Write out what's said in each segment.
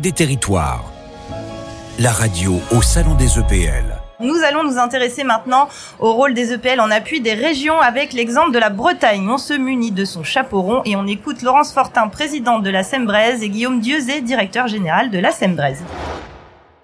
Des Territoires. La radio au Salon des EPL. Nous allons nous intéresser maintenant au rôle des EPL en appui des régions avec l'exemple de la Bretagne. On se munit de son chapeau rond et on écoute Laurence Fortin, présidente de la Sembraise, et Guillaume Dieuzé, directeur général de la Sembraise.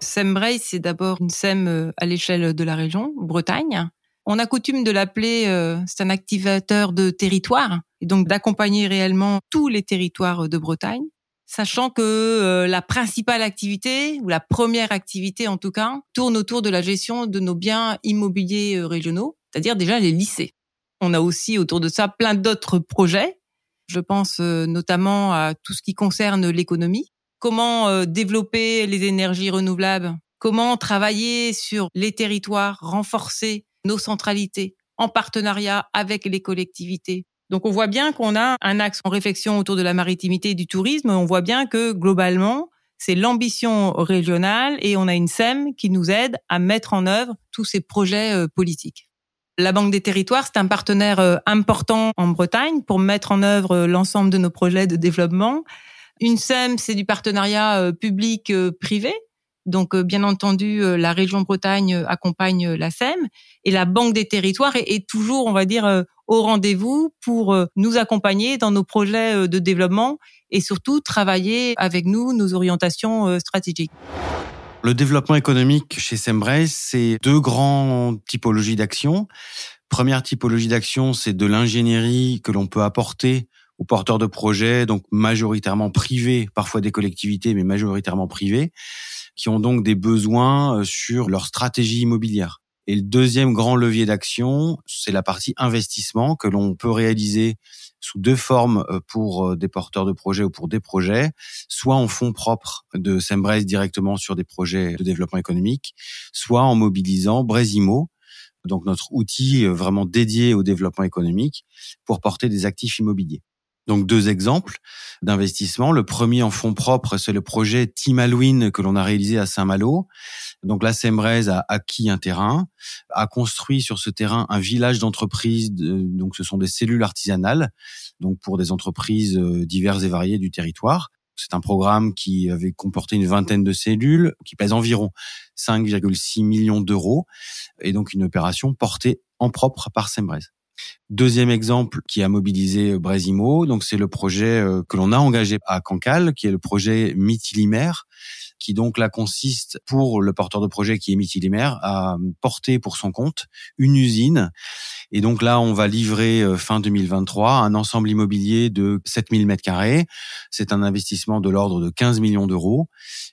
Sembraise, c'est d'abord une SEM euh, à l'échelle de la région, Bretagne. On a coutume de l'appeler, euh, c'est un activateur de territoire, et donc d'accompagner réellement tous les territoires de Bretagne sachant que euh, la principale activité, ou la première activité en tout cas, tourne autour de la gestion de nos biens immobiliers euh, régionaux, c'est-à-dire déjà les lycées. On a aussi autour de ça plein d'autres projets. Je pense euh, notamment à tout ce qui concerne l'économie. Comment développer les énergies renouvelables? Comment travailler sur les territoires, renforcer nos centralités en partenariat avec les collectivités? Donc on voit bien qu'on a un axe en réflexion autour de la maritimité et du tourisme. On voit bien que globalement, c'est l'ambition régionale et on a une SEM qui nous aide à mettre en œuvre tous ces projets euh, politiques. La Banque des Territoires, c'est un partenaire euh, important en Bretagne pour mettre en œuvre euh, l'ensemble de nos projets de développement. Une SEM, c'est du partenariat public-privé. Donc, bien entendu, la région Bretagne accompagne la SEM et la Banque des Territoires est toujours, on va dire, au rendez-vous pour euh, nous accompagner dans nos projets euh, de développement et surtout travailler avec nous nos orientations euh, stratégiques. Le développement économique chez Sembrace, c'est deux grandes typologies d'actions. Première typologie d'action, c'est de l'ingénierie que l'on peut apporter aux porteurs de projets, donc majoritairement privés, parfois des collectivités, mais majoritairement privés, qui ont donc des besoins sur leur stratégie immobilière. Et le deuxième grand levier d'action, c'est la partie investissement que l'on peut réaliser sous deux formes euh, pour euh, des porteurs de projets ou pour des projets, soit en fonds propres de Sembrace directement sur des projets de développement économique, soit en mobilisant Bresimo, donc notre outil euh, vraiment dédié au développement économique pour porter des actifs immobiliers. Donc deux exemples d'investissement. Le premier en fonds propres, c'est le projet Team Halloween que l'on a réalisé à Saint-Malo. Donc la Sembraise a acquis un terrain, a construit sur ce terrain un village d'entreprises. Donc ce sont des cellules artisanales, donc pour des entreprises euh, diverses et variées du territoire. C'est un programme qui avait comporté une vingtaine de cellules, qui pèse environ 5,6 millions d'euros, et donc une opération portée en propre par Sembraise. Deuxième exemple qui a mobilisé euh, Bresimo, donc c'est le projet euh, que l'on a engagé à Cancale, qui est le projet Mytilimer, qui donc là consiste pour le porteur de projet qui est Mytilimer à porter pour son compte une usine. Et donc là, on va livrer euh, fin 2023 un ensemble immobilier de 7000 mètres carrés. C'est un investissement de l'ordre de 15 millions d'euros.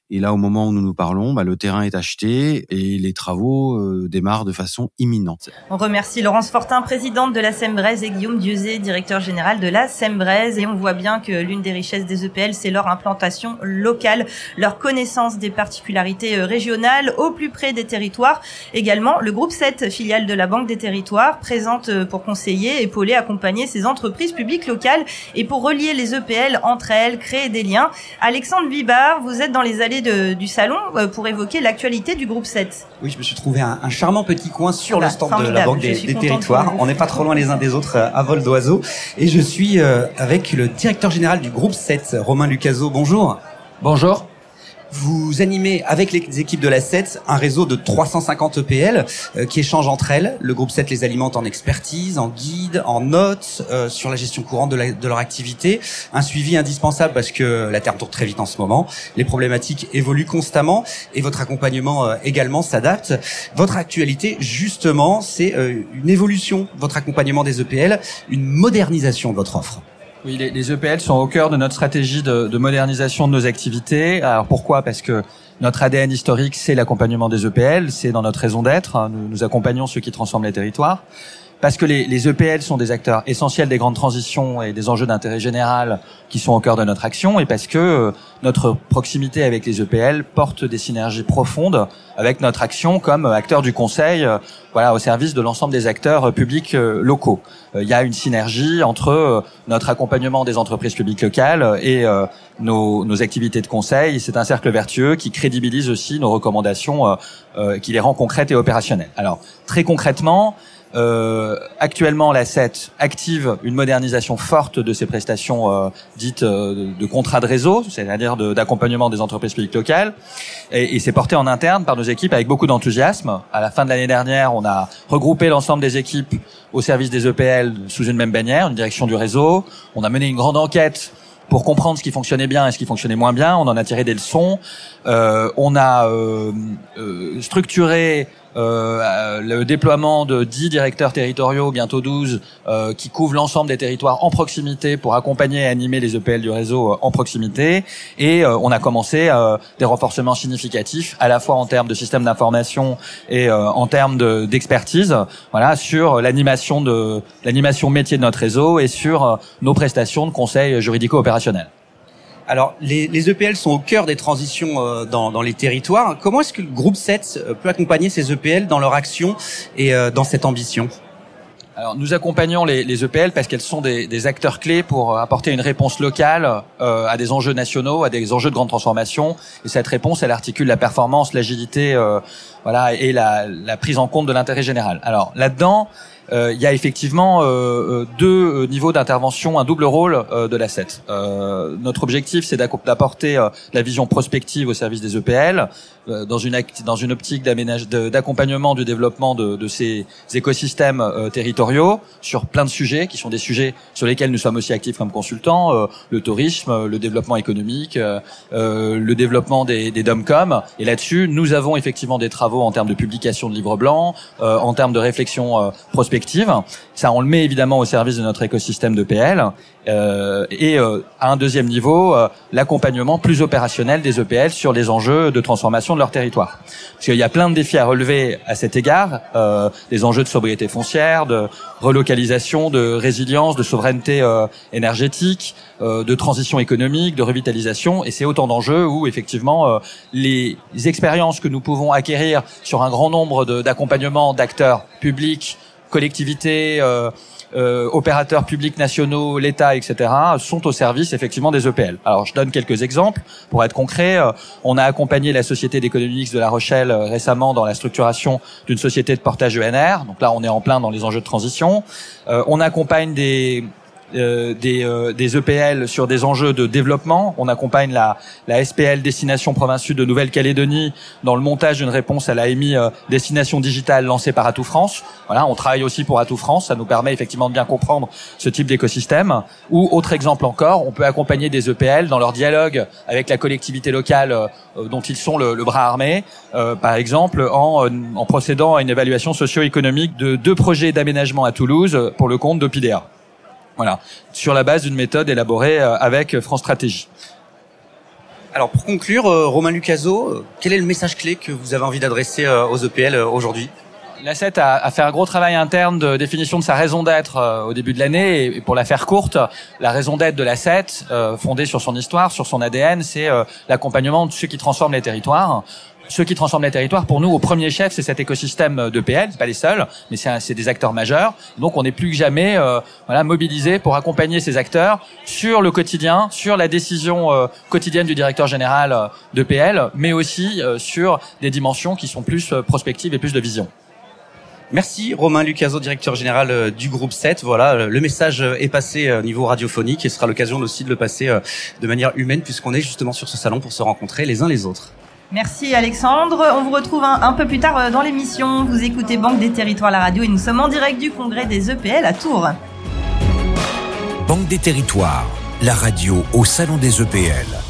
Et là, au moment où nous nous parlons, bah, le terrain est acheté et les travaux euh, démarrent de façon imminente. On remercie Laurence Fortin, présidente de la Sembraise, et Guillaume Dieuzé, directeur général de la Sembraise. Et on voit bien que l'une des richesses des EPL, c'est leur implantation locale, leur connaissance des particularités euh, régionales au plus près des territoires. Également, le groupe 7, filiale de la Banque des Territoires, présente euh, pour conseiller, épauler, accompagner ces entreprises publiques locales et pour relier les EPL entre elles, créer des liens. Alexandre Bibard, vous êtes dans les allées du salon euh, pour évoquer l'actualité du groupe 7. Oui, je me suis trouvé un, charmant petit coin sur le stand de la Banque des, Territoires. On n'est pas trop loin les uns des autres à vol d'oiseau. Et je suis avec le directeur général du groupe 7, Romain Lucaso. Bonjour. Bonjour. Vous animez avec les équipes de la 7 un réseau de 350 EPL euh, qui échangent entre elles. Le groupe 7 les alimente en expertise, en guide, en notes, euh, sur la gestion courante de, de, leur activité. Un suivi indispensable parce que la Terre tourne très vite en ce moment. Les problématiques évoluent constamment et votre accompagnement euh, également s'adapte. Votre actualité, justement, c'est une évolution votre accompagnement des EPL, une modernisation de votre offre. Oui, les, les, EPL sont au cœur de notre stratégie de, de modernisation de nos activités. Alors pourquoi? Parce que notre ADN historique, c'est l'accompagnement des EPL, c'est dans notre raison d'être. Nous, nous accompagnons ceux qui transforment les territoires parce que les, les, EPL sont des acteurs essentiels des grandes transitions et des enjeux d'intérêt général qui sont au cœur de notre action, et parce que euh, notre proximité avec les EPL porte des synergies profondes avec notre action comme acteur du conseil, euh, voilà, au service de l'ensemble des acteurs euh, publics locaux. Il y a une synergie entre notre accompagnement des entreprises publiques locales et nos, nos, activités de conseil. C'est un cercle vertueux qui crédibilise aussi nos recommandations, qui les rend concrètes et opérationnelles. Alors, très concrètement, Euh, actuellement, la 7 active une modernisation forte de ses prestations euh, dites euh, de contrat de réseau, c'est-à-dire d'accompagnement des entreprises publiques locales, et, et c'est porté en interne par nos équipes avec beaucoup d'enthousiasme. À la fin de l'année dernière, on a regroupé l'ensemble des équipes au service des EPL sous une même bannière, une direction du réseau. On a mené une grande enquête pour comprendre ce qui fonctionnait bien et ce qui fonctionnait moins bien. On en a tiré des leçons. Euh, on a euh, euh, structuré euh, le déploiement de 10 directeurs territoriaux, bientôt 12, euh, qui couvrent l'ensemble des territoires en proximité pour accompagner et animer les EPL du réseau euh, en proximité. Et on a commencé des renforcements significatifs, à la fois en termes de système d'information et en termes d'expertise, voilà, sur l'animation de l'animation métier de notre réseau et sur nos prestations de conseil juridico-opérationnel. Alors, les, les, EPL sont au cœur des transitions euh, dans, dans, les territoires. Comment est-ce que le groupe 7 euh, peut accompagner ces EPL dans leur action et euh, dans cette ambition? Alors, nous accompagnons les, les EPL parce qu'elles sont des, des, acteurs clés pour apporter une réponse locale euh, à des enjeux nationaux, à des enjeux de grande transformation. Et cette réponse, elle articule la performance, l'agilité, euh, voilà, et la, la, prise en compte de l'intérêt général. Alors là-dedans, il y a effectivement euh, euh, deux niveaux d'intervention, un double rôle de l'asset. notre objectif, c'est d'apporter la vision prospective au service des EPL dans une dans une optique d'accompagnement du développement de, de ces écosystèmes territoriaux sur plein de sujets qui sont des sujets sur lesquels nous sommes aussi actifs comme consultants, le tourisme, le développement économique, le développement des, des domcom. Et là-dessus, nous avons effectivement des travaux en termes de publication de livres blancs, en termes de réflexion prospective ça, on le met évidemment au service de notre écosystème de PL. Euh, et euh, à un deuxième niveau, euh, l'accompagnement plus opérationnel des EPL sur les enjeux de transformation de leur territoire. Parce qu'il y a plein de défis à relever à cet égard, euh, des enjeux de sobriété foncière, de relocalisation, de résilience, de souveraineté euh, énergétique, de transition économique, de revitalisation, et c'est autant d'enjeux où effectivement les expériences que nous pouvons acquérir sur un grand nombre d'accompagnements d'acteurs publics collectivités, euh, euh, opérateurs publics nationaux, l'État, etc., sont au service effectivement des EPL. Alors je donne quelques exemples pour être concret. Euh, on a accompagné la Société d'économie de La Rochelle euh, récemment dans la structuration d'une société de portage ENR. Donc là, on est en plein dans les enjeux de transition. Euh, on accompagne des euh, des, euh, des EPL sur des enjeux de développement. On accompagne la, la SPL Destination Province Sud de Nouvelle-Calédonie dans le montage d'une réponse à la EMI euh, Destination Digitale lancée par Atout France. Voilà, on travaille aussi pour Atout France. Ça nous permet effectivement de bien comprendre ce type d'écosystème. Ou autre exemple encore, on peut accompagner des EPL dans leur dialogue avec la collectivité locale dont ils sont le, le bras armé. par exemple, en, en procédant à une évaluation socio-économique de deux projets d'aménagement à Toulouse pour le compte d'OPIDEA. Voilà, sur la base d'une méthode élaborée euh, avec France Stratégie. Alors pour conclure, euh, Romain Lucaso, euh, quel est le message clé que vous avez envie d'adresser aux EPL aujourd'hui? L'asset a, a, fait un gros travail interne de définition de sa raison d'être au début de l'année. Et, pour la faire courte, la raison d'être de l'asset, euh, fondée sur son histoire, sur son ADN, c'est l'accompagnement de ceux qui transforment les territoires ceux qui transforment les territoires, pour nous, au premier chef, c'est cet écosystème de PL, c'est pas les seuls, mais c'est des acteurs majeurs. Donc, on n'est plus que jamais euh, voilà, mobilisé pour accompagner ces acteurs sur le quotidien, sur la décision euh, quotidienne du directeur général euh, de PL, mais aussi sur des dimensions qui sont plus prospectives et plus de vision. Merci Romain Lucaso, directeur général du groupe 7. Voilà, le message est passé au niveau radiophonique et ce sera l'occasion aussi de le passer de manière humaine puisqu'on est justement sur ce salon pour se rencontrer les uns les autres. Merci Alexandre. On vous retrouve un, peu plus tard euh, dans l'émission. Vous écoutez Banque des Territoires la radio et nous sommes en direct du congrès des EPL à Tours. Banque des Territoires, la radio au Salon des EPL.